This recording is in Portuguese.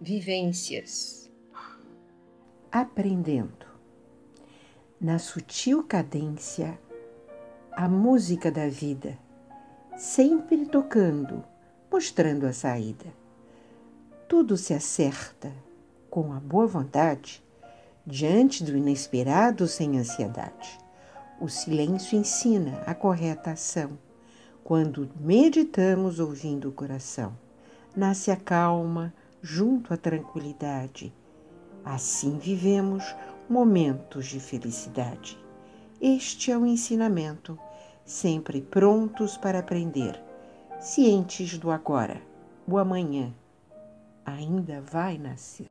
vivências. Aprendendo. Na sutil cadência, a música da vida, sempre tocando, mostrando a saída. Tudo se acerta com a boa vontade, diante do inesperado sem ansiedade. O silêncio ensina a correta ação. Quando meditamos ouvindo o coração, nasce a calma junto à tranquilidade. Assim vivemos momentos de felicidade. Este é o ensinamento, sempre prontos para aprender, cientes do agora. O amanhã ainda vai nascer.